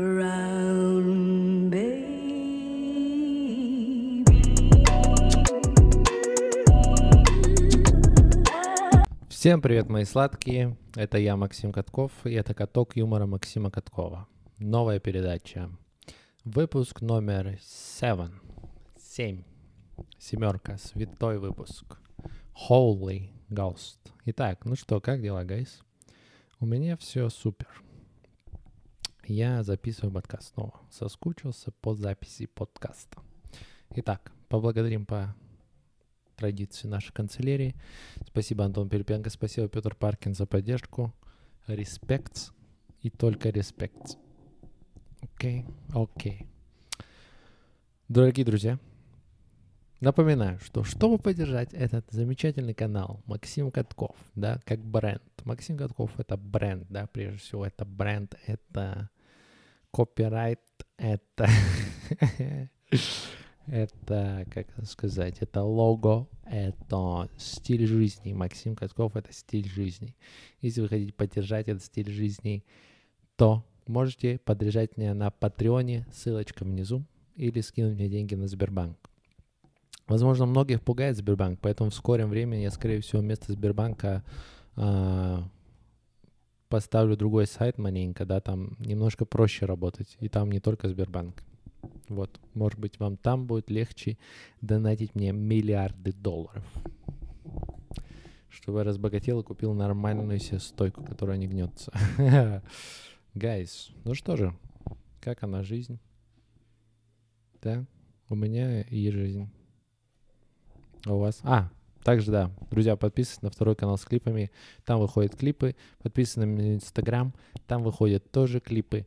Всем привет, мои сладкие. Это я, Максим Катков, и это каток юмора Максима Каткова. Новая передача. Выпуск номер 7. 7. Семерка. Святой выпуск. Holy Ghost. Итак, ну что, как дела, гайс? У меня все супер. Я записываю подкаст снова. Соскучился по записи подкаста. Итак, поблагодарим по традиции нашей канцелярии. Спасибо, Антон Перепенко, спасибо, Петр Паркин за поддержку. Респект и только респект. Окей, окей. Дорогие друзья, напоминаю, что чтобы поддержать этот замечательный канал Максим Катков, да, как бренд. Максим Катков это бренд, да, прежде всего это бренд, это копирайт, это это, как сказать, это лого, это стиль жизни. Максим Катков — это стиль жизни. Если вы хотите поддержать этот стиль жизни, то можете поддержать меня на Патреоне, ссылочка внизу, или скинуть мне деньги на Сбербанк. Возможно, многих пугает Сбербанк, поэтому в скором времени я, скорее всего, вместо Сбербанка э, поставлю другой сайт маленько, да, там немножко проще работать, и там не только Сбербанк. Вот, может быть, вам там будет легче донатить мне миллиарды долларов. Чтобы я разбогател и купил нормальную себе стойку, которая не гнется. Гайс, ну что же, как она жизнь? Да, у меня и жизнь. А у вас? А, также, да, друзья, подписывайтесь на второй канал с клипами. Там выходят клипы. Подписывайтесь на Инстаграм. Там выходят тоже клипы.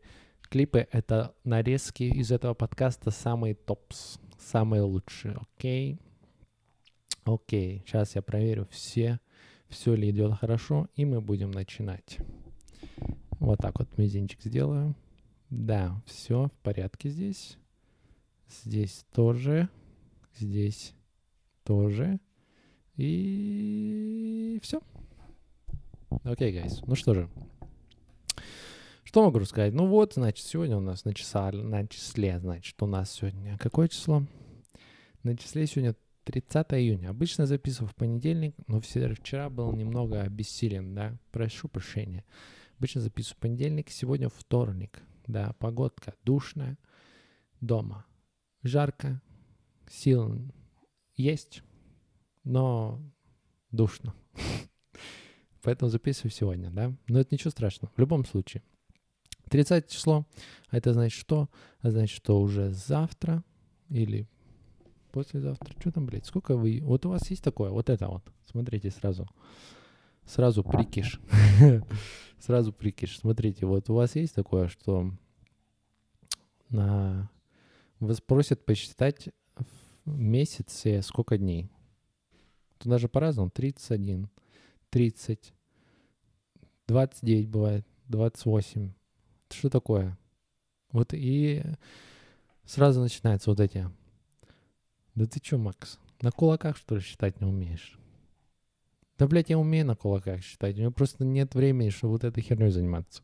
Клипы — это нарезки из этого подкаста, самые топс, самые лучшие, окей? Окей, сейчас я проверю все, все ли идет хорошо, и мы будем начинать. Вот так вот мизинчик сделаю. Да, все в порядке здесь. Здесь тоже. Здесь тоже. И все. Окей, okay, guys. Ну что же, что могу рассказать? Ну вот, значит, сегодня у нас на, часа, на числе, значит, у нас сегодня какое число? На числе сегодня 30 июня. Обычно записываю в понедельник, но вчера был немного обессилен, да, прошу прощения. Обычно записываю в понедельник, сегодня вторник, да, погодка душная, дома жарко, сил есть, но душно. Поэтому записываю сегодня, да. Но это ничего страшного. В любом случае. 30 число, а это значит что? А значит, что уже завтра или послезавтра. Что там, блядь, сколько вы... Вот у вас есть такое, вот это вот. Смотрите сразу. Сразу прикиш. сразу прикиш. Смотрите, вот у вас есть такое, что на... вас просят посчитать в месяце сколько дней. Тут даже по-разному. 31, 30, 29 бывает, 28, что такое? Вот и сразу начинается вот эти. Да ты чё, Макс, на кулаках, что ли, считать не умеешь? Да, блядь, я умею на кулаках считать. У меня просто нет времени, чтобы вот этой херней заниматься.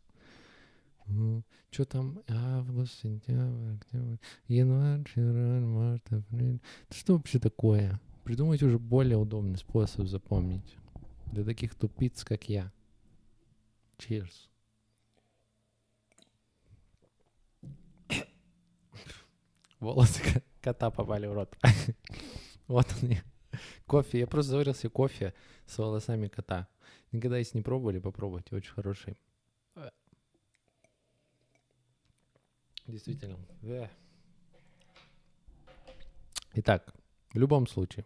Ну, что там? Август, сентябрь, октябрь, январь, февраль, март, апрель. Что вообще такое? Придумайте уже более удобный способ запомнить. Для таких тупиц, как я. Cheers. волосы кота попали в рот. вот он. Кофе. Я просто заварил себе кофе с волосами кота. Никогда если не пробовали, попробуйте. Очень хороший. Действительно. Итак, в любом случае,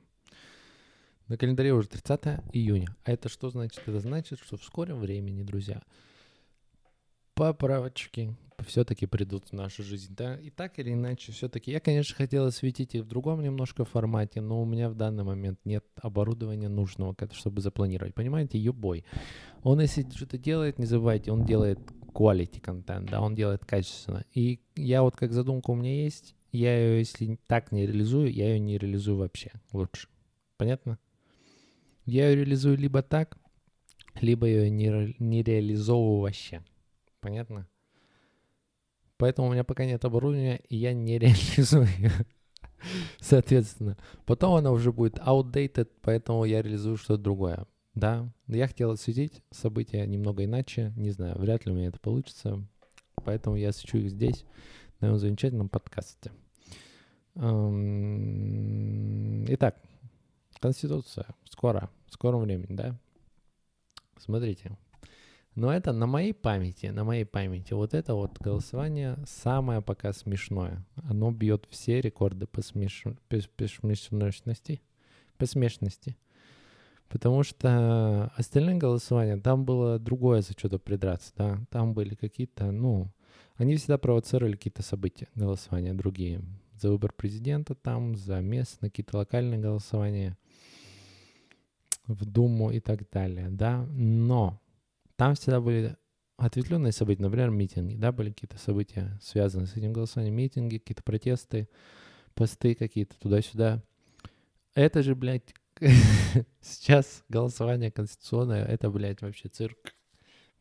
на календаре уже 30 июня. А это что значит? Это значит, что в скором времени, друзья, поправочки все-таки придут в нашу жизнь. Да? И так или иначе, все-таки я, конечно, хотел осветить их в другом немножко формате, но у меня в данный момент нет оборудования нужного, чтобы запланировать. Понимаете, юбой. Он, если что-то делает, не забывайте, он делает quality контент, да, он делает качественно. И я вот как задумка у меня есть, я ее, если так не реализую, я ее не реализую вообще лучше. Понятно? Я ее реализую либо так, либо ее не, не реализовываю вообще. Понятно? Поэтому у меня пока нет оборудования, и я не реализую Соответственно, потом она уже будет outdated, поэтому я реализую что-то другое. Да, я хотел осветить события немного иначе, не знаю, вряд ли у меня это получится, поэтому я освещу их здесь, на этом замечательном подкасте. Итак, Конституция. Скоро, в скором времени, да? Смотрите, но это на моей памяти, на моей памяти. Вот это вот голосование самое пока смешное. Оно бьет все рекорды по, смеш... по, смешности. По смешности. Потому что остальные голосования, там было другое за что-то придраться, да. Там были какие-то, ну, они всегда провоцировали какие-то события, голосования другие. За выбор президента там, за местные какие-то локальные голосования в Думу и так далее, да. Но там всегда были ответвленные события, например, митинги, да, были какие-то события, связанные с этим голосованием, митинги, какие-то протесты, посты какие-то туда-сюда. Это же, блядь, сейчас голосование конституционное, это, блядь, вообще цирк.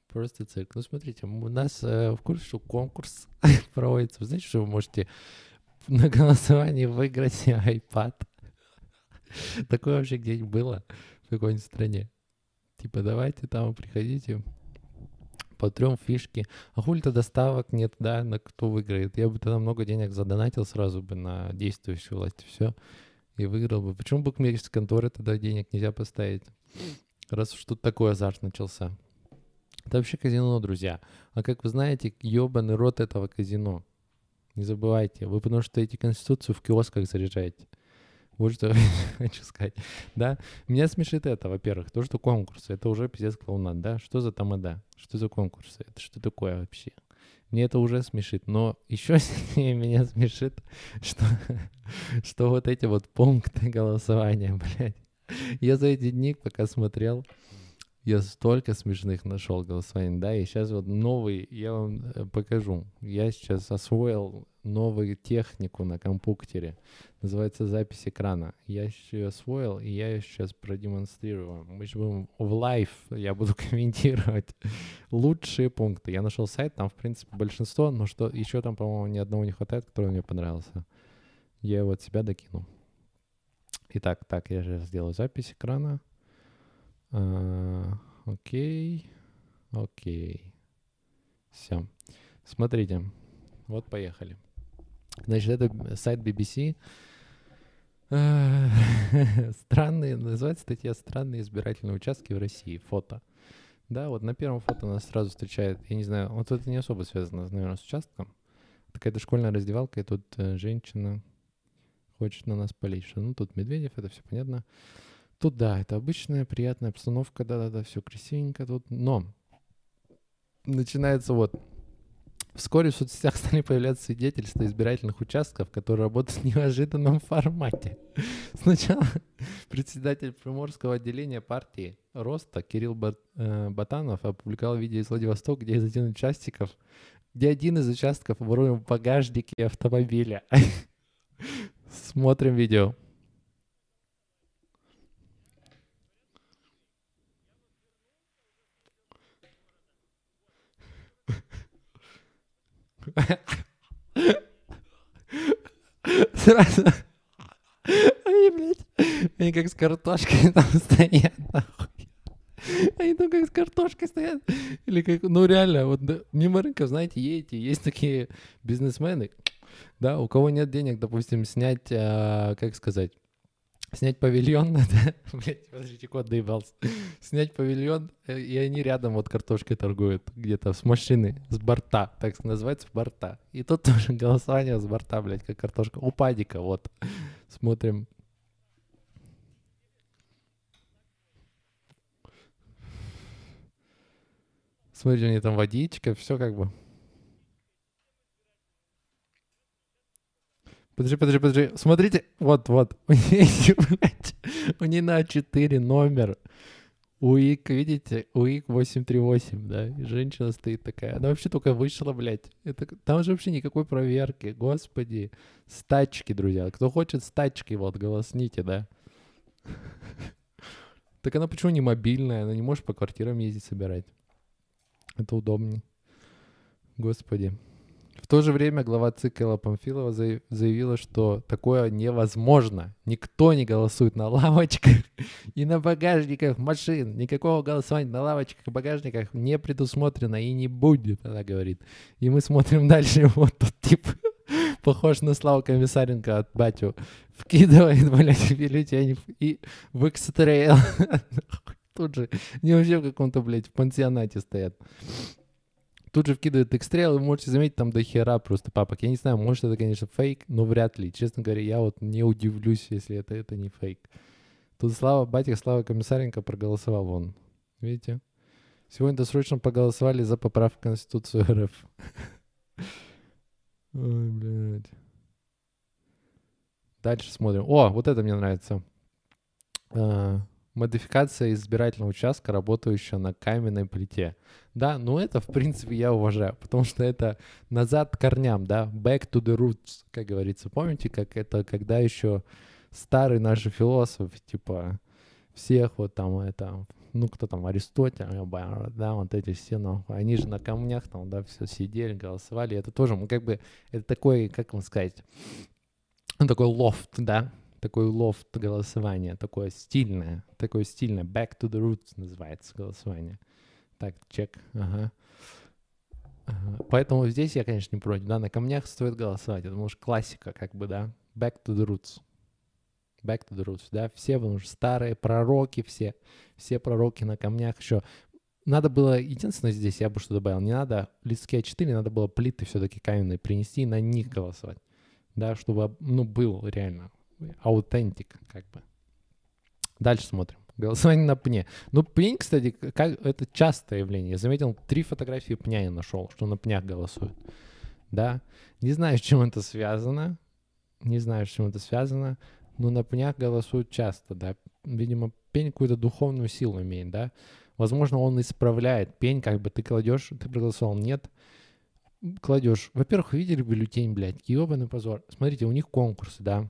Просто цирк. Ну, смотрите, у нас э, в курсе, что конкурс проводится. Вы знаете, что вы можете на голосовании выиграть iPad? Такое вообще где-нибудь было какой-нибудь стране? Типа, давайте там приходите, по трем фишки. А хули-то доставок нет, да, на кто выиграет. Я бы тогда много денег задонатил сразу бы на действующую власть, все, и выиграл бы. Почему букмекерской конторы тогда денег нельзя поставить? Раз уж тут такой азарт начался. Это вообще казино, друзья. А как вы знаете, ебаный рот этого казино. Не забывайте, вы потому что эти конституцию в киосках заряжаете. Вот что хочу сказать. Да, меня смешит это, во-первых, то, что конкурсы, это уже пиздец клоунат, да? Что за тамада? Что за конкурсы? Это что такое вообще? Мне это уже смешит, но еще сильнее меня смешит, что, что вот эти вот пункты голосования, блядь. Я за эти дни, пока смотрел, я столько смешных нашел голосований, да, и сейчас вот новый, я вам э, покажу. Я сейчас освоил новую технику на компьютере. Называется запись экрана. Я ее освоил, и я ее сейчас продемонстрирую. Мы же будем в live, я буду комментировать лучшие пункты. Я нашел сайт, там, в принципе, большинство, но что еще там, по-моему, ни одного не хватает, который мне понравился. Я его от себя докину. Итак, так, я же сделаю запись экрана. А, окей. Окей. Все. Смотрите. Вот поехали. Значит, это сайт BBC. Странные, называется статья «Странные избирательные участки в России». Фото. Да, вот на первом фото нас сразу встречает, я не знаю, вот это не особо связано, наверное, с участком. Какая-то школьная раздевалка, и тут э, женщина хочет на нас полить. Ну, тут Медведев, это все понятно. Тут, да, это обычная приятная обстановка, да-да-да, все красивенько тут. Но начинается вот Вскоре в соцсетях стали появляться свидетельства избирательных участков, которые работают в неожиданном формате. Сначала председатель Приморского отделения партии Роста Кирилл э, Батанов опубликовал видео из Владивостока, где из один участников, где один из участков оборудован в багажнике автомобиля. Смотрим видео. Сразу. Они, блядь, они как с картошкой там стоят, нахуй. Они там как с картошкой стоят. Или как, ну реально, вот мимо рынка, знаете, едете, есть такие бизнесмены, да, у кого нет денег, допустим, снять, а, как сказать, снять павильон? Блять, подождите, кот доебался. снять павильон, э, и они рядом вот картошкой торгуют где-то с машины, с борта, так называется, с борта. И тут тоже голосование с борта, блядь, как картошка. У падика, вот. Смотрим. Смотрите, у них там водичка, все как бы. Подожди, подожди, подожди. Смотрите, вот, вот. У нее, блядь, у нее на 4 номер. УИК, видите, УИК 838, да, и женщина стоит такая. Она вообще только вышла, блядь. Это, там же вообще никакой проверки, господи. С тачки, друзья. Кто хочет с тачки, вот, голосните, да. Так она почему не мобильная? Она не может по квартирам ездить собирать. Это удобнее. Господи то же время глава ЦИК Памфилова заявила, что такое невозможно. Никто не голосует на лавочках и на багажниках машин. Никакого голосования на лавочках и багажниках не предусмотрено и не будет, она говорит. И мы смотрим дальше, вот тут тип похож на Славу Комиссаренко от батю. Вкидывает, блядь, бюллетень и в экстрейл. Тут же, не вообще в каком-то, блядь, пансионате стоят. Тут же вкидывает экстрел, и вы можете заметить, там до хера просто папок. Я не знаю, может это, конечно, фейк, но вряд ли. Честно говоря, я вот не удивлюсь, если это, это не фейк. Тут Слава, батя Слава Комиссаренко проголосовал вон. Видите? Сегодня досрочно проголосовали за поправку в Конституцию РФ. Ой, блядь. Дальше смотрим. О, вот это мне нравится. А, модификация избирательного участка, работающая на каменной плите. Да, ну это, в принципе, я уважаю, потому что это назад к корням, да, back to the roots, как говорится. Помните, как это, когда еще старые наши философы, типа, всех вот там, это, ну, кто там, Аристотель, да, вот эти все, ну, они же на камнях там, да, все сидели, голосовали, это тоже, ну, как бы, это такой, как вам сказать, такой лофт, да, такой лофт голосования, такое стильное, такое стильное, back to the roots называется голосование. Так, чек, ага. Поэтому здесь я, конечно, не против, да, на камнях стоит голосовать, это, может, классика, как бы, да, back to the roots. Back to the roots, да, все, потому что старые пророки все, все пророки на камнях еще. Надо было, единственное здесь я бы что добавил, не надо листки А4, надо было плиты все-таки каменные принести и на них голосовать, да, чтобы, ну, был реально аутентик, как бы. Дальше смотрим. Голосование на пне. Ну, пень, кстати, как, это частое явление. Я заметил, три фотографии пня я нашел, что на пнях голосуют. Да. Не знаю, с чем это связано. Не знаю, с чем это связано. Но на пнях голосуют часто, да. Видимо, пень какую-то духовную силу имеет, да. Возможно, он исправляет. Пень, как бы ты кладешь, ты проголосовал, нет. Кладешь. Во-первых, видели бюллетень, блядь, ебаный позор. Смотрите, у них конкурсы, да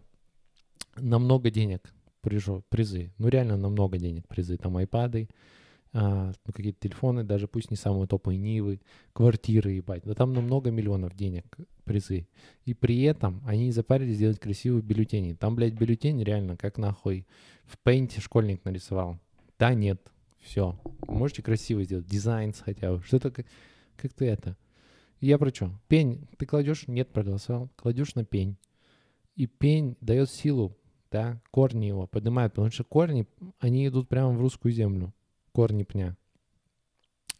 намного денег прижу, призы. Ну, реально намного денег призы. Там айпады, а, ну, какие-то телефоны, даже пусть не самые топовые Нивы, квартиры, ебать. Да там на много миллионов денег призы. И при этом они не запарились сделать красивые бюллетени. Там, блядь, бюллетень реально как нахуй в пейнте школьник нарисовал. Да, нет, все. Можете красиво сделать. Дизайн хотя бы. Что-то как, как ты это. Я про что? Пень. Ты кладешь? Нет, проголосовал. Кладешь на пень. И пень дает силу да, корни его поднимают, потому что корни, они идут прямо в русскую землю, корни пня.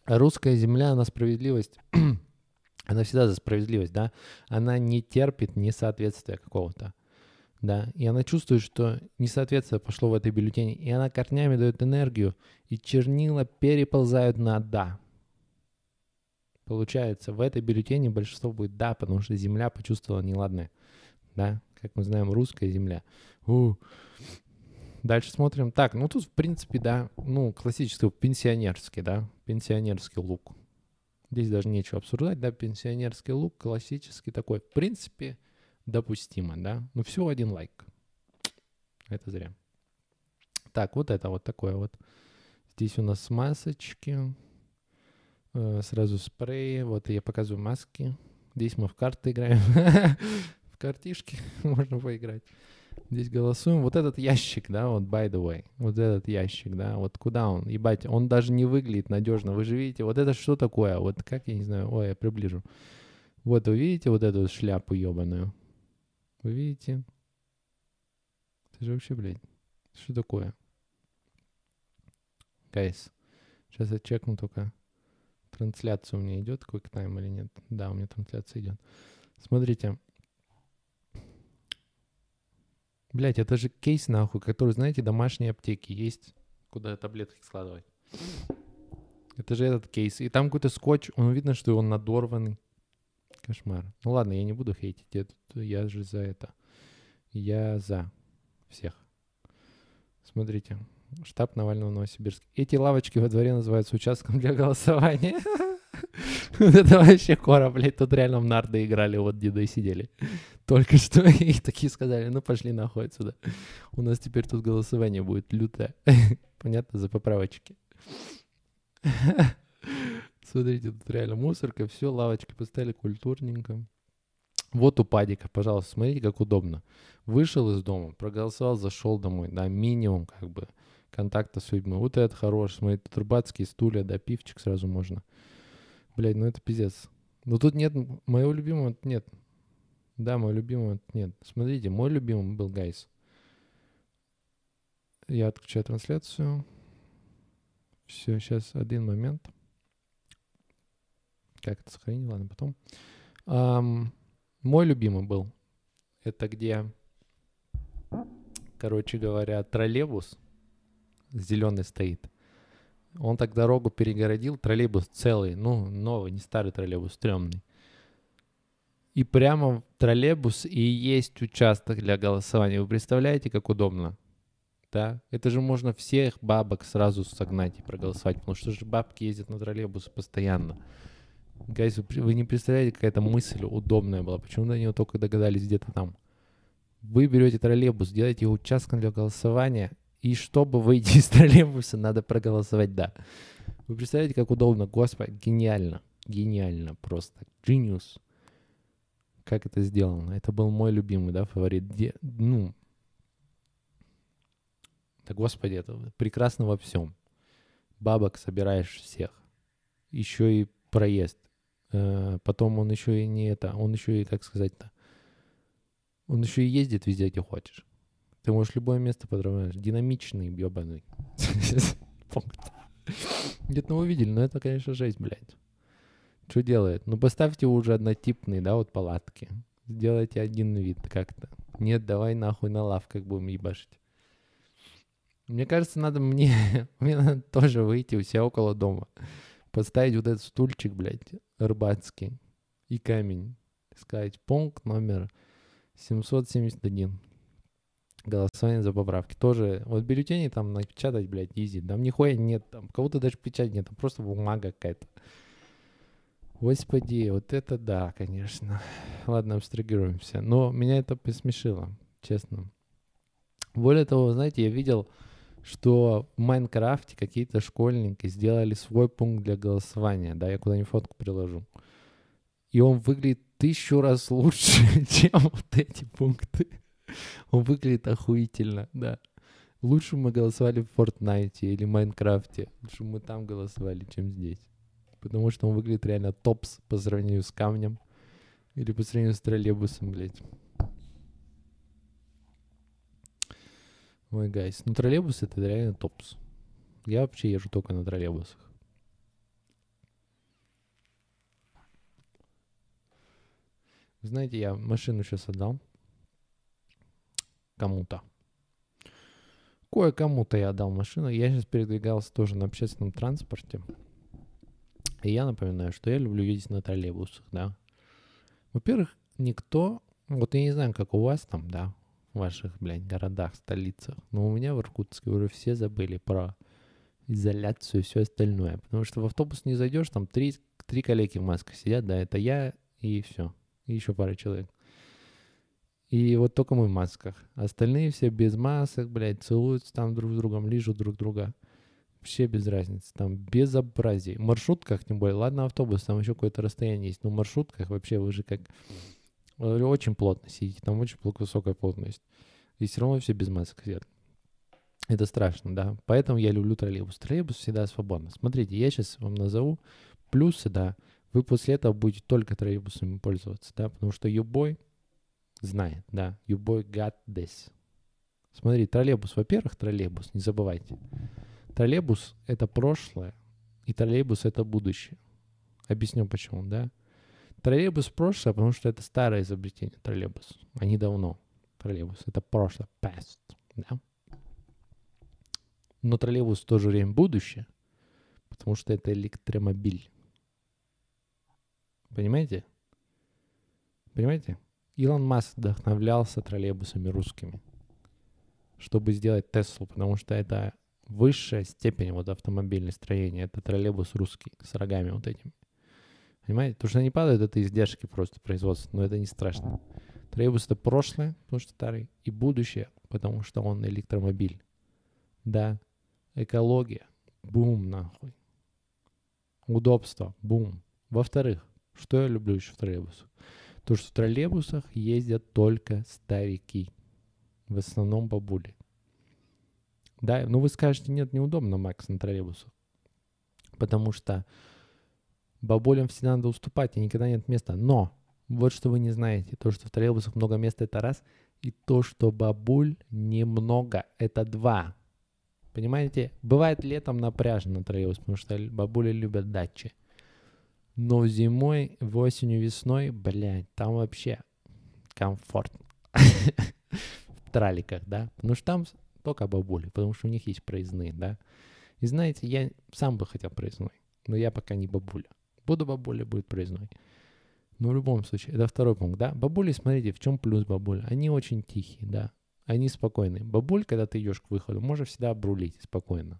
А русская земля, она справедливость, она всегда за справедливость, да, она не терпит несоответствия какого-то, да, и она чувствует, что несоответствие пошло в этой бюллетене, и она корнями дает энергию, и чернила переползают на «да». Получается, в этой бюллетене большинство будет «да», потому что земля почувствовала неладное, да, как мы знаем, русская земля. У. Дальше смотрим. Так, ну тут, в принципе, да, ну, классический пенсионерский, да, пенсионерский лук. Здесь даже нечего обсуждать, да, пенсионерский лук, классический такой, в принципе, допустимо, да. Ну, все один лайк. Это зря. Так, вот это вот такое вот. Здесь у нас масочки, э, сразу спреи. Вот я показываю маски. Здесь мы в карты играем. в картишки можно поиграть. Здесь голосуем. Вот этот ящик, да, вот by the way, вот этот ящик, да, вот куда он? Ебать, он даже не выглядит надежно. Вы же видите, вот это что такое? Вот как, я не знаю, ой, я приближу. Вот вы видите вот эту шляпу ебаную? Вы видите? Это же вообще, блядь, что такое? Гайс, сейчас я чекну только. Трансляция у меня идет, тайм или нет? Да, у меня трансляция идет. Смотрите, Блять, это же кейс, нахуй, который, знаете, домашние аптеки есть, куда таблетки складывать. Это же этот кейс. И там какой-то скотч, он видно, что он надорванный. Кошмар. Ну ладно, я не буду хейтить. Я, я же за это. Я за всех. Смотрите. Штаб Навального в Новосибирске. Эти лавочки во дворе называются участком для голосования. Это вообще кора, блядь, тут реально в нарды играли, вот деды сидели. Только что и такие сказали, ну пошли нахуй отсюда. У нас теперь тут голосование будет лютое. Понятно, за поправочки. Смотрите, тут реально мусорка, все, лавочки поставили культурненько. Вот у падика, пожалуйста, смотрите, как удобно. Вышел из дома, проголосовал, зашел домой, да, минимум как бы контакта с людьми. Вот это хорош, смотри, тут рыбацкие стулья, да, пивчик сразу можно. Блядь, ну это пиздец. Но тут нет, моего любимого нет. Да, мой любимый нет. Смотрите, мой любимый был Гайс. Я отключаю трансляцию. Все, сейчас один момент. Как это сохранить? Ладно, потом. Um, мой любимый был. Это где, короче говоря, троллейбус зеленый стоит. Он так дорогу перегородил, троллейбус целый, ну, новый, не старый троллейбус, стрёмный. И прямо в троллейбус и есть участок для голосования. Вы представляете, как удобно? Да? Это же можно всех бабок сразу согнать и проголосовать, потому что же бабки ездят на троллейбусы постоянно. Гайс, вы не представляете, какая-то мысль удобная была. Почему до нее только догадались где-то там? Вы берете троллейбус, делаете его участком для голосования, и чтобы выйти из троллейбуса, надо проголосовать «да». Вы представляете, как удобно? Господи, гениально. Гениально просто. Genius. Как это сделано? Это был мой любимый, да, фаворит. Де, ну, да господи, это прекрасно во всем. Бабок собираешь всех. Еще и проезд. Э, потом он еще и не это, он еще и, как сказать-то, он еще и ездит везде, где хочешь. Ты можешь любое место подравнять. Динамичный, ебаный. Где-то мы увидели, но это, конечно, жесть, блядь. Что делает? Ну, поставьте уже однотипные, да, вот палатки. Сделайте один вид как-то. Нет, давай нахуй на лавках будем ебашить. Мне кажется, надо мне, мне надо тоже выйти у себя около дома. Поставить вот этот стульчик, блядь, рыбацкий и камень. Сказать, пункт номер 771 голосование за поправки. Тоже, вот бюллетени там напечатать, блядь, изи. Там нихуя нет, там кого-то даже печать нет, там просто бумага какая-то. Господи, вот это да, конечно. Ладно, абстрагируемся. Но меня это посмешило, честно. Более того, знаете, я видел, что в Майнкрафте какие-то школьники сделали свой пункт для голосования. Да, я куда-нибудь фотку приложу. И он выглядит тысячу раз лучше, чем вот эти пункты. Он выглядит охуительно, да. Лучше мы голосовали в Fortnite или Майнкрафте. Лучше мы там голосовали, чем здесь. Потому что он выглядит реально топс по сравнению с камнем. Или по сравнению с троллейбусом, блядь. Ой, гайс. Ну, троллейбус это реально топс. Я вообще езжу только на троллейбусах. знаете, я машину сейчас отдал кому-то. Кое-кому-то я отдал машину. Я сейчас передвигался тоже на общественном транспорте. И я напоминаю, что я люблю ездить на троллейбусах, да. Во-первых, никто, вот я не знаю, как у вас там, да, в ваших, блядь, городах, столицах, но у меня в Иркутске уже все забыли про изоляцию и все остальное. Потому что в автобус не зайдешь, там три, три коллеги в масках сидят, да, это я и все. И еще пара человек. И вот только мы в масках. Остальные все без масок, блядь, целуются там друг с другом, лижут друг друга. Вообще без разницы. Там безобразие. В маршрутках, тем более, ладно, автобус, там еще какое-то расстояние есть, но в маршрутках вообще вы же как очень плотно сидите, там очень высокая плотность. И все равно все без масок сидят. Это страшно, да. Поэтому я люблю троллейбус. Троллейбус всегда свободно. Смотрите, я сейчас вам назову плюсы, да. Вы после этого будете только троллейбусами пользоваться, да, потому что любой знает, да. You boy got this. Смотри, троллейбус, во-первых, троллейбус, не забывайте. Троллейбус — это прошлое, и троллейбус — это будущее. Объясню почему, да. Троллейбус — прошлое, потому что это старое изобретение, троллейбус. Они давно. Троллейбус — это прошлое, past, да. Но троллейбус в то же время будущее, потому что это электромобиль. Понимаете? Понимаете? Илон Маск вдохновлялся троллейбусами русскими, чтобы сделать Теслу, потому что это высшая степень вот автомобильного строения. Это троллейбус русский с рогами вот этими. Понимаете? Потому что они падают, это издержки просто производства, но это не страшно. Троллейбус это прошлое, потому что старый, и будущее, потому что он электромобиль. Да, экология, бум нахуй. Удобство, бум. Во-вторых, что я люблю еще в троллейбусах? То, что в троллейбусах ездят только старики. В основном бабули. Да, ну вы скажете, нет, неудобно, Макс, на троллейбусах. Потому что бабулям всегда надо уступать, и никогда нет места. Но вот что вы не знаете, то, что в троллейбусах много места, это раз, и то, что бабуль немного, это два. Понимаете? Бывает летом напряжно на троллейбус, потому что бабули любят дачи. Но зимой, осенью, весной, блядь, там вообще комфорт. В траликах, да? Потому что там только бабули, потому что у них есть проездные, да? И знаете, я сам бы хотел проездной, но я пока не бабуля. Буду бабуля, будет проездной. Но в любом случае, это второй пункт, да? Бабули, смотрите, в чем плюс бабуль? Они очень тихие, да? Они спокойные. Бабуль, когда ты идешь к выходу, можешь всегда обрулить спокойно.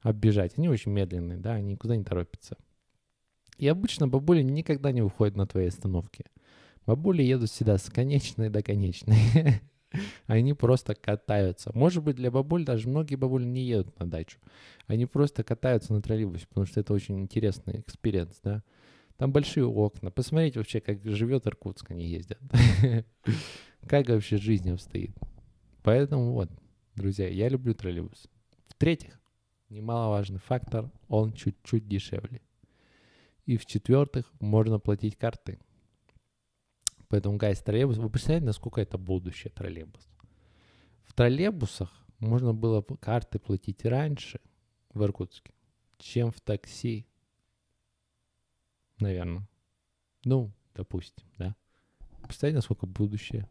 Оббежать. Они очень медленные, да? Они никуда не торопятся. И обычно бабули никогда не выходят на твоей остановке. Бабули едут всегда с конечной до конечной. Они просто катаются. Может быть, для бабуль даже многие бабули не едут на дачу. Они просто катаются на троллейбусе, потому что это очень интересный experience, да. Там большие окна. Посмотрите вообще, как живет Иркутск, они ездят. Как вообще жизнь обстоит. Поэтому вот, друзья, я люблю троллейбус. В-третьих, немаловажный фактор, он чуть-чуть дешевле. И в-четвертых, можно платить картой. Поэтому, гайс, троллейбус, вы представляете, насколько это будущее троллейбус? В троллейбусах можно было карты платить раньше в Иркутске, чем в такси. Наверное. Ну, допустим, да. Представляете, насколько будущее.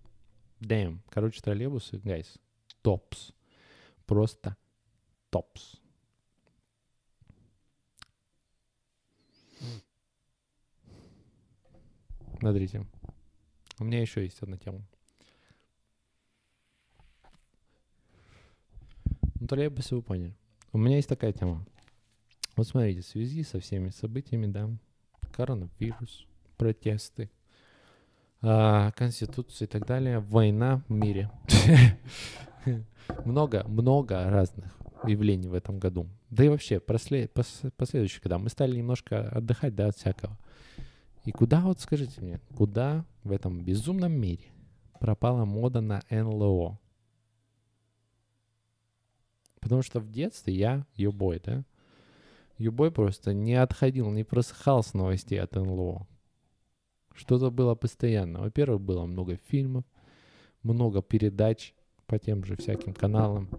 Damn. Короче, троллейбусы, гайс, топс. Просто топс. Смотрите. У меня еще есть одна тема. Ну, троллейбусы вы поняли. У меня есть такая тема. Вот смотрите, в связи со всеми событиями, да, коронавирус, протесты, а, конституция и так далее, война в мире. Много, много разных явлений в этом году. Да и вообще, последующие года мы стали немножко отдыхать, да, от всякого. И куда, вот скажите мне, куда в этом безумном мире пропала мода на НЛО? Потому что в детстве я, юбой, да, юбой просто не отходил, не просыхал с новостей от НЛО. Что-то было постоянно. Во-первых, было много фильмов, много передач по тем же всяким каналам,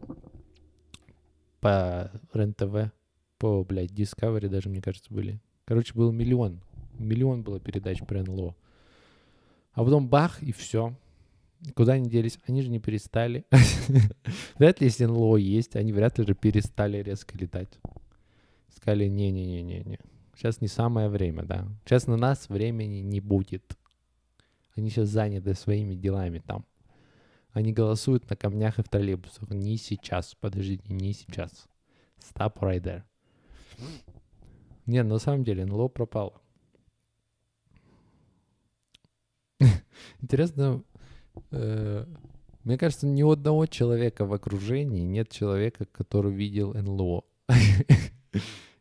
по РЕН-ТВ, по, блядь, Discovery даже, мне кажется, были. Короче, был миллион Миллион было передач про НЛО. А потом бах, и все. Куда они делись? Они же не перестали. вряд ли, если НЛО есть, они вряд ли же перестали резко летать. Сказали, не-не-не-не-не. Сейчас не самое время, да. Сейчас на нас времени не будет. Они сейчас заняты своими делами там. Они голосуют на камнях и в троллейбусах. Не сейчас, подождите, не сейчас. Stop right there. Не, на самом деле НЛО пропало. Интересно, э, мне кажется, ни у одного человека в окружении нет человека, который видел НЛО.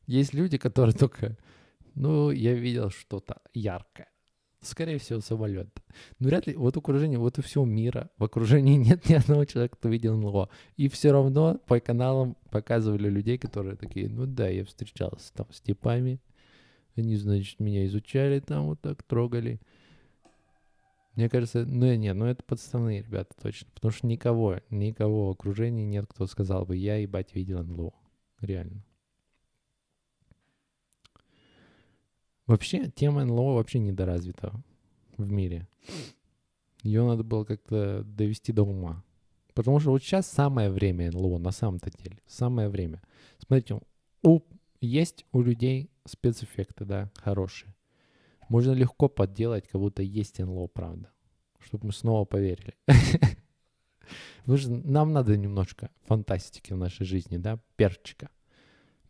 Есть люди, которые только, ну, я видел что-то яркое. Скорее всего, самолет. Но вряд ли, вот окружение, вот у всего мира, в окружении нет ни одного человека, кто видел НЛО. И все равно по каналам показывали людей, которые такие, ну да, я встречался там с типами, они, значит, меня изучали там вот так, трогали. Мне кажется, ну нет, ну это подставные ребята точно. Потому что никого, никого в окружении нет, кто сказал бы, я ебать видел НЛО. Реально. Вообще, тема НЛО вообще недоразвита в мире. Ее надо было как-то довести до ума. Потому что вот сейчас самое время НЛО, на самом-то деле. Самое время. Смотрите, у, есть у людей спецэффекты, да, хорошие. Можно легко подделать, как будто есть НЛО, правда. Чтобы мы снова поверили. Нам надо немножко фантастики в нашей жизни, да, перчика.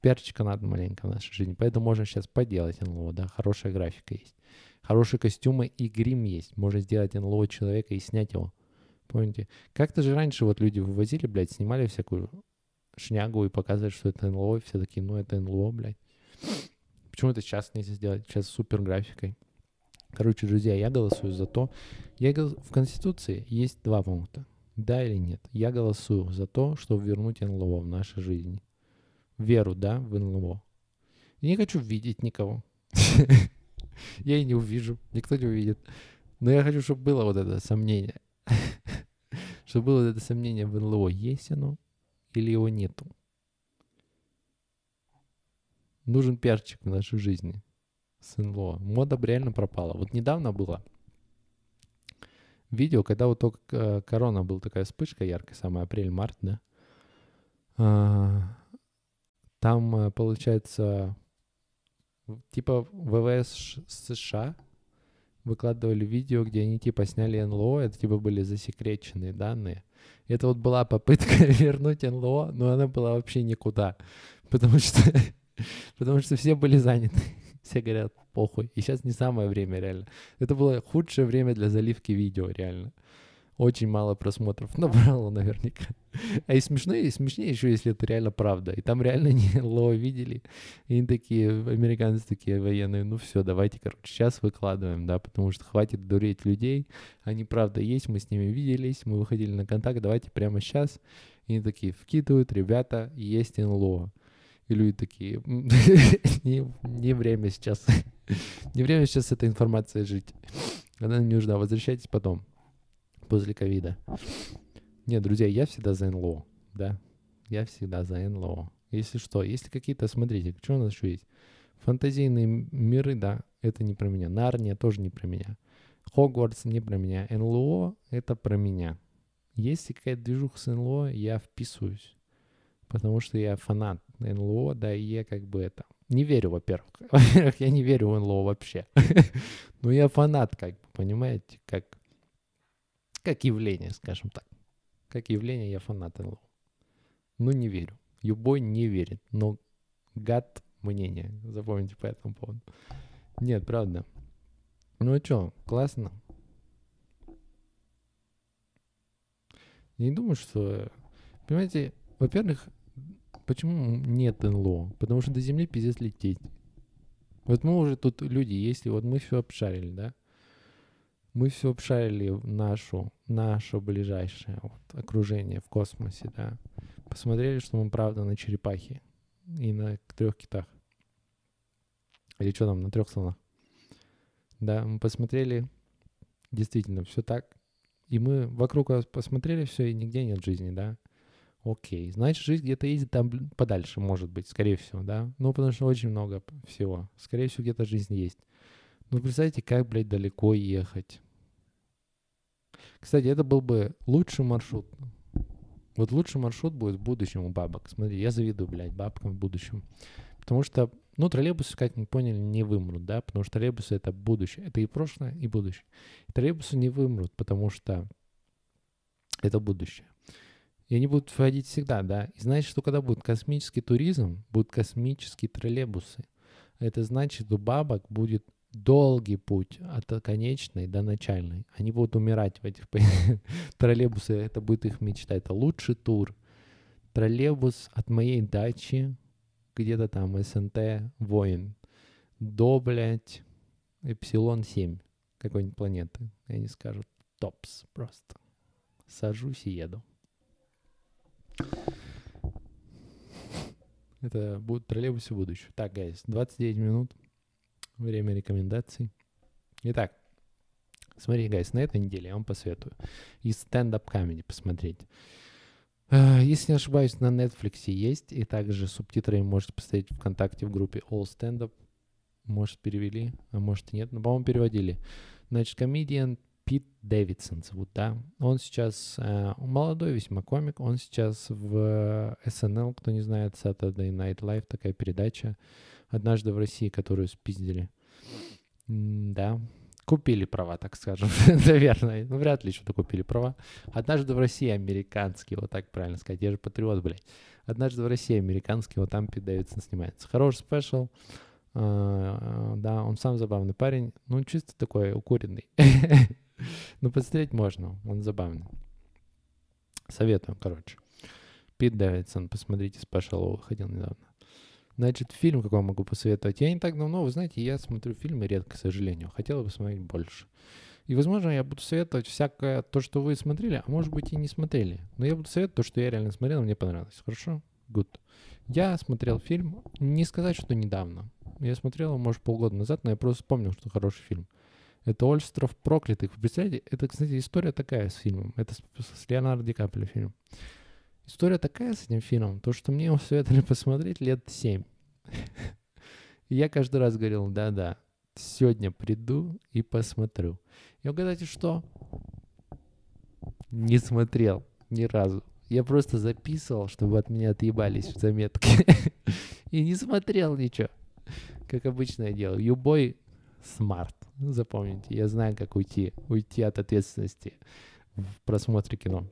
Перчика надо маленько в нашей жизни. Поэтому можно сейчас поделать НЛО, да, хорошая графика есть. Хорошие костюмы и грим есть. Можно сделать НЛО человека и снять его. Помните? Как-то же раньше вот люди вывозили, блядь, снимали всякую шнягу и показывали, что это НЛО, и все такие, ну это НЛО, блядь. Почему это сейчас нельзя сделать? Сейчас супер графикой. Короче, друзья, я голосую за то. Я гол- В Конституции есть два пункта. Да или нет? Я голосую за то, чтобы вернуть НЛО в нашей жизни. Веру, да, в НЛО. Я не хочу видеть никого. Я и не увижу, никто не увидит. Но я хочу, чтобы было вот это сомнение. Чтобы было вот это сомнение в НЛО, есть оно или его нету. Нужен перчик в нашей жизни с НЛО. Мода б реально пропала. Вот недавно было видео, когда вот только э, корона был такая вспышка яркая, самая апрель-март, да? А, Там, э, получается, типа ВВС США выкладывали видео, где они типа сняли НЛО, это типа были засекреченные данные. Это вот была попытка вернуть НЛО, но она была вообще никуда, потому что, потому что все были заняты. Все говорят, похуй. И сейчас не самое время, реально. Это было худшее время для заливки видео, реально. Очень мало просмотров набрало наверняка. А и смешно, и смешнее еще, если это реально правда. И там реально не ЛО видели. И такие, американцы такие военные, ну все, давайте, короче, сейчас выкладываем, да, потому что хватит дуреть людей. Они правда есть, мы с ними виделись, мы выходили на контакт, давайте прямо сейчас. И они такие вкидывают, ребята, есть НЛО. И люди такие, «М, не, не время сейчас. не время сейчас с этой информацией жить. Она не нужна, возвращайтесь потом, после ковида. Нет, друзья, я всегда за НЛО, да. Я всегда за НЛО. Если что, если какие-то, смотрите, что у нас еще есть? Фантазийные миры, да, это не про меня. Нарния тоже не про меня. Хогвартс не про меня. НЛО — это про меня. Если какая-то движуха с НЛО, я вписываюсь. Потому что я фанат НЛО, да, и я как бы это... Не верю, во-первых. Во-первых, я не верю в НЛО вообще. Но я фанат, как бы, понимаете, как, как явление, скажем так. Как явление я фанат НЛО. Ну, не верю. Любой не верит. Но гад мнение. Запомните по этому поводу. Нет, правда. Ну а что, классно. Не думаю, что... Понимаете, во-первых, почему нет НЛО? Потому что до Земли пиздец лететь. Вот мы уже тут люди, если вот мы все обшарили, да? Мы все обшарили нашу, наше ближайшее вот, окружение в космосе, да? Посмотрели, что мы правда на черепахе и на трех китах. Или что там, на трех слонах. Да, мы посмотрели, действительно, все так. И мы вокруг посмотрели все, и нигде нет жизни, да? Окей, значит, жизнь где-то есть там подальше, может быть, скорее всего, да? Ну, потому что очень много всего. Скорее всего, где-то жизнь есть. Ну, представьте, как, блядь, далеко ехать. Кстати, это был бы лучший маршрут. Вот лучший маршрут будет в будущем у бабок. Смотри, я завидую, блядь, бабкам в будущем. Потому что, ну, троллейбусы, как не поняли, не вымрут, да? Потому что троллейбусы — это будущее. Это и прошлое, и будущее. И троллейбусы не вымрут, потому что это будущее. И они будут входить всегда, да. И значит, что когда будет космический туризм, будут космические троллейбусы. Это значит, у бабок будет долгий путь от конечной до начальной. Они будут умирать в этих троллейбусы. Это будет их мечта. Это лучший тур. Троллейбус от моей дачи, где-то там СНТ, воин, до, блядь, Эпсилон-7 какой-нибудь планеты. И они скажут, топс просто. Сажусь и еду. Это будут троллейбусы будущего. Так, guys, 29 минут. Время рекомендаций. Итак, смотри, guys, на этой неделе я вам посоветую из stand-up comedy посмотреть. Э, Если не ошибаюсь, на Netflix есть, и также субтитры можете посмотреть ВКонтакте в группе All Stand Up. Может, перевели, а может и нет. Но, по-моему, переводили. Значит, комедиан Пит Дэвидсон зовут, да. Он сейчас э, молодой весьма комик. Он сейчас в SNL, кто не знает, Saturday Night Live, такая передача. Однажды в России, которую спиздили. Да, купили права, так скажем, наверное. Ну, вряд ли что-то купили права. Однажды в России американский, вот так правильно сказать. Я же патриот, блядь. Однажды в России американский, вот там Пит Дэвидсон снимается. Хороший спешл. А, Да, он сам забавный парень. Ну, чисто такой укуренный. Ну, посмотреть можно, он забавный. Советую, короче. Пит Дэвидсон, посмотрите, спешл выходил недавно. Значит, фильм какой могу посоветовать? Я не так давно, вы знаете, я смотрю фильмы редко, к сожалению. Хотел бы смотреть больше. И, возможно, я буду советовать всякое то, что вы смотрели, а может быть и не смотрели. Но я буду советовать то, что я реально смотрел, мне понравилось. Хорошо? Good. Я смотрел фильм, не сказать, что недавно. Я смотрел его, может, полгода назад, но я просто вспомнил, что хороший фильм. Это «Остров проклятых». Вы представляете, это, кстати, история такая с фильмом. Это с, с Леонардо Ди Каприо фильм. История такая с этим фильмом, то, что мне его советовали посмотреть лет семь. Я каждый раз говорил, да-да, сегодня приду и посмотрю. И угадайте, что? Не смотрел ни разу. Я просто записывал, чтобы от меня отъебались в заметки. И не смотрел ничего. Как обычно я делаю. Любой смарт. Запомните, я знаю, как уйти. Уйти от ответственности в просмотре кино.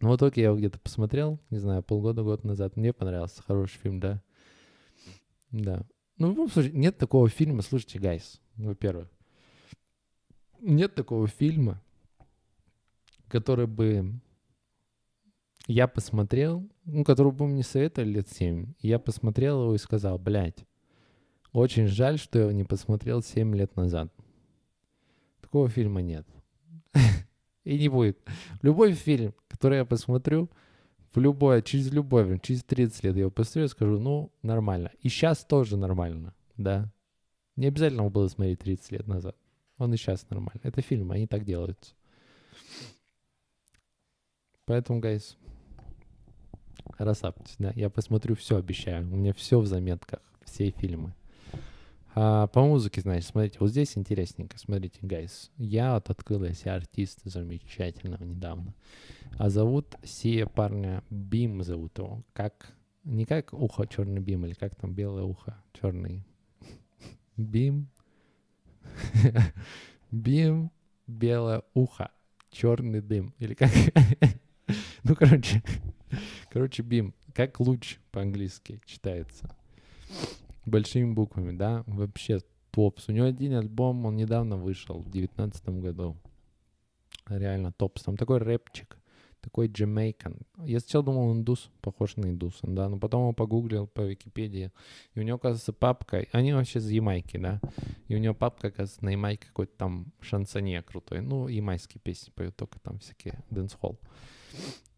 Ну, в итоге я его где-то посмотрел, не знаю, полгода-год назад. Мне понравился. Хороший фильм, да. Да. Ну, в любом случае, нет такого фильма, слушайте, гайс, во-первых. Нет такого фильма, который бы я посмотрел, ну, который бы мне советовали лет 7, я посмотрел его и сказал, блядь, очень жаль, что я его не посмотрел 7 лет назад. Такого фильма нет. И не будет. Любой фильм, который я посмотрю, в любое, через время, через 30 лет я его посмотрю и скажу, ну, нормально. И сейчас тоже нормально, да. Не обязательно было смотреть 30 лет назад. Он и сейчас нормально. Это фильмы, они так делаются. Поэтому, гайс, расслабьтесь, да. Я посмотрю все, обещаю. У меня все в заметках, все фильмы. А, по музыке, значит, смотрите, вот здесь интересненько. Смотрите, гайс, я вот открыл для себя артиста замечательного недавно. А зовут сия парня Бим зовут его. Как, не как ухо черный Бим, или как там белое ухо черный. Бим. Бим, белое ухо, черный дым. Или как? ну, короче, короче, Бим. Как луч по-английски читается большими буквами, да, вообще топс. У него один альбом, он недавно вышел, в девятнадцатом году. Реально топс. Там такой рэпчик, такой Jamaican. Я сначала думал, индус, похож на индуса, да, но потом он погуглил по Википедии, и у него, оказывается, папка, они вообще с Ямайки, да, и у него папка, оказывается, на Ямайке какой-то там шансонье крутой, ну, ямайские песни поют, только там всякие дэнс-холл.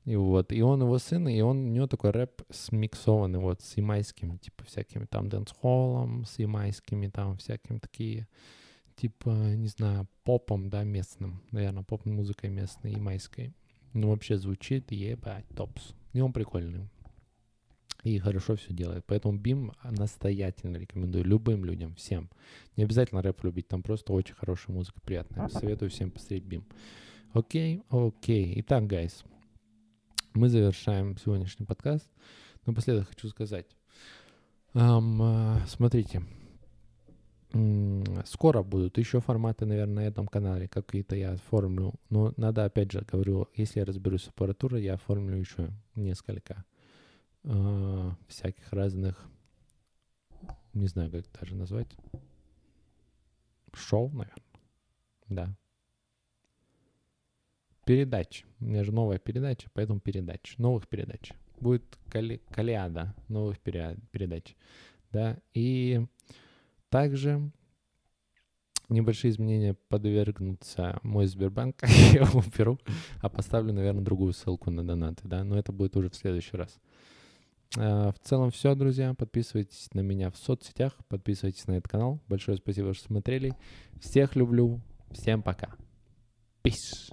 И вот, и он его сын, и он, у него такой рэп смиксованный вот с ямайскими, типа всякими там дэнс-холлом, с ямайскими там всякими такие, типа, не знаю, попом, да, местным, наверное, поп-музыкой местной, ямайской. Ну, вообще звучит, ебать, топс. И он прикольный. И хорошо все делает. Поэтому Бим настоятельно рекомендую любым людям, всем. Не обязательно рэп любить, там просто очень хорошая музыка, приятная. Советую всем посмотреть Бим. Окей, окей. Итак, гайс, мы завершаем сегодняшний подкаст. Напоследок хочу сказать. Um, смотрите, скоро будут еще форматы, наверное, на этом канале, какие-то я оформлю. Но надо, опять же, говорю, если я разберусь с аппаратурой, я оформлю еще несколько uh, всяких разных, не знаю, как даже назвать, шоу, наверное. Да, передач. У меня же новая передача, поэтому передач. Новых передач. Будет кали, калиада новых передач. Да, и также небольшие изменения подвергнутся мой Сбербанк, я его уберу, а поставлю, наверное, другую ссылку на донаты, да, но это будет уже в следующий раз. А, в целом все, друзья. Подписывайтесь на меня в соцсетях, подписывайтесь на этот канал. Большое спасибо, что смотрели. Всех люблю. Всем пока. Peace.